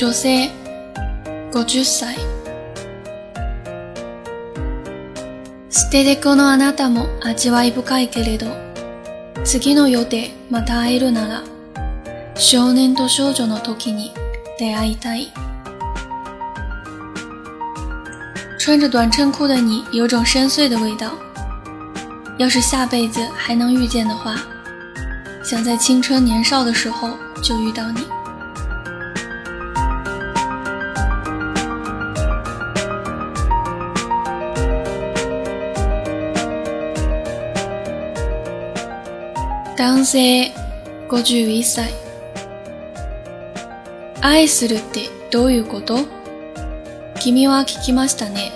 女性50歳捨て猫のあなたも味わい深いけれど次の予定また会えるなら少年と少女の時に出会いたい穿着短衬裤的你有种深邃的味道。要是下辈子还能遇见的话，想在青春年少的时候就遇到你。男性51歳愛するってどういうこと？君は聞きましたね。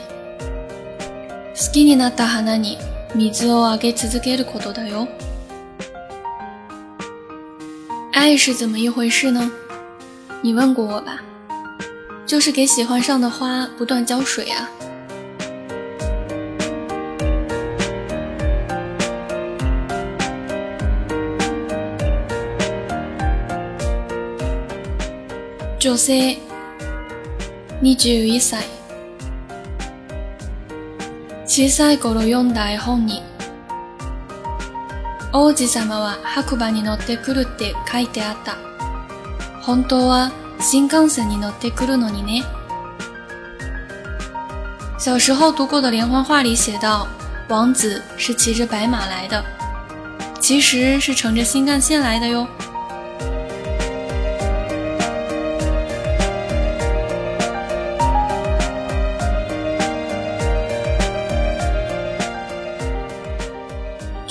好きになった花に水をあげ続けることだよ。爱是怎么一回事呢？你问过我吧？就是给喜欢上的花不断浇水啊。女性21歳小さい頃読んだ絵本に王子様は白馬に乗ってくるって書いてあった。本当は新幹線に乗ってくるのにね。小时候读过的连环画里写道，王子是骑着白马来的，其实是乘着新干线来的哟。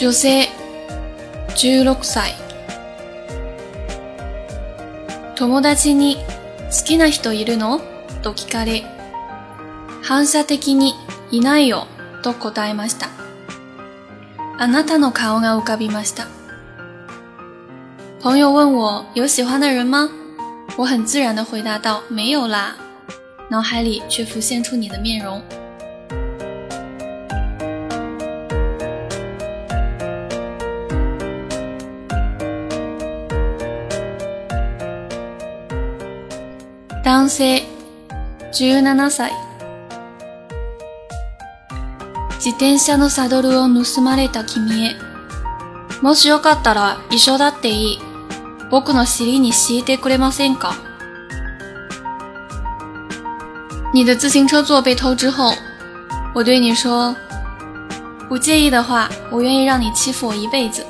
女性16歳。友達に好きな人いるの？と聞かれ反射的にいないよと答えました。あなたの顔が浮かびました。朋友问我有喜欢的人吗？我很自然的回答道没有啦。脑海里却浮现出你的面容。男性17歳。自転車のサドルを盗まれた君へ。もしよかったら一緒だっていい。僕の尻に敷いてくれませんか？你的自行车座被偷之后，我对你说，不介意的话，我愿意让你欺负我一辈子。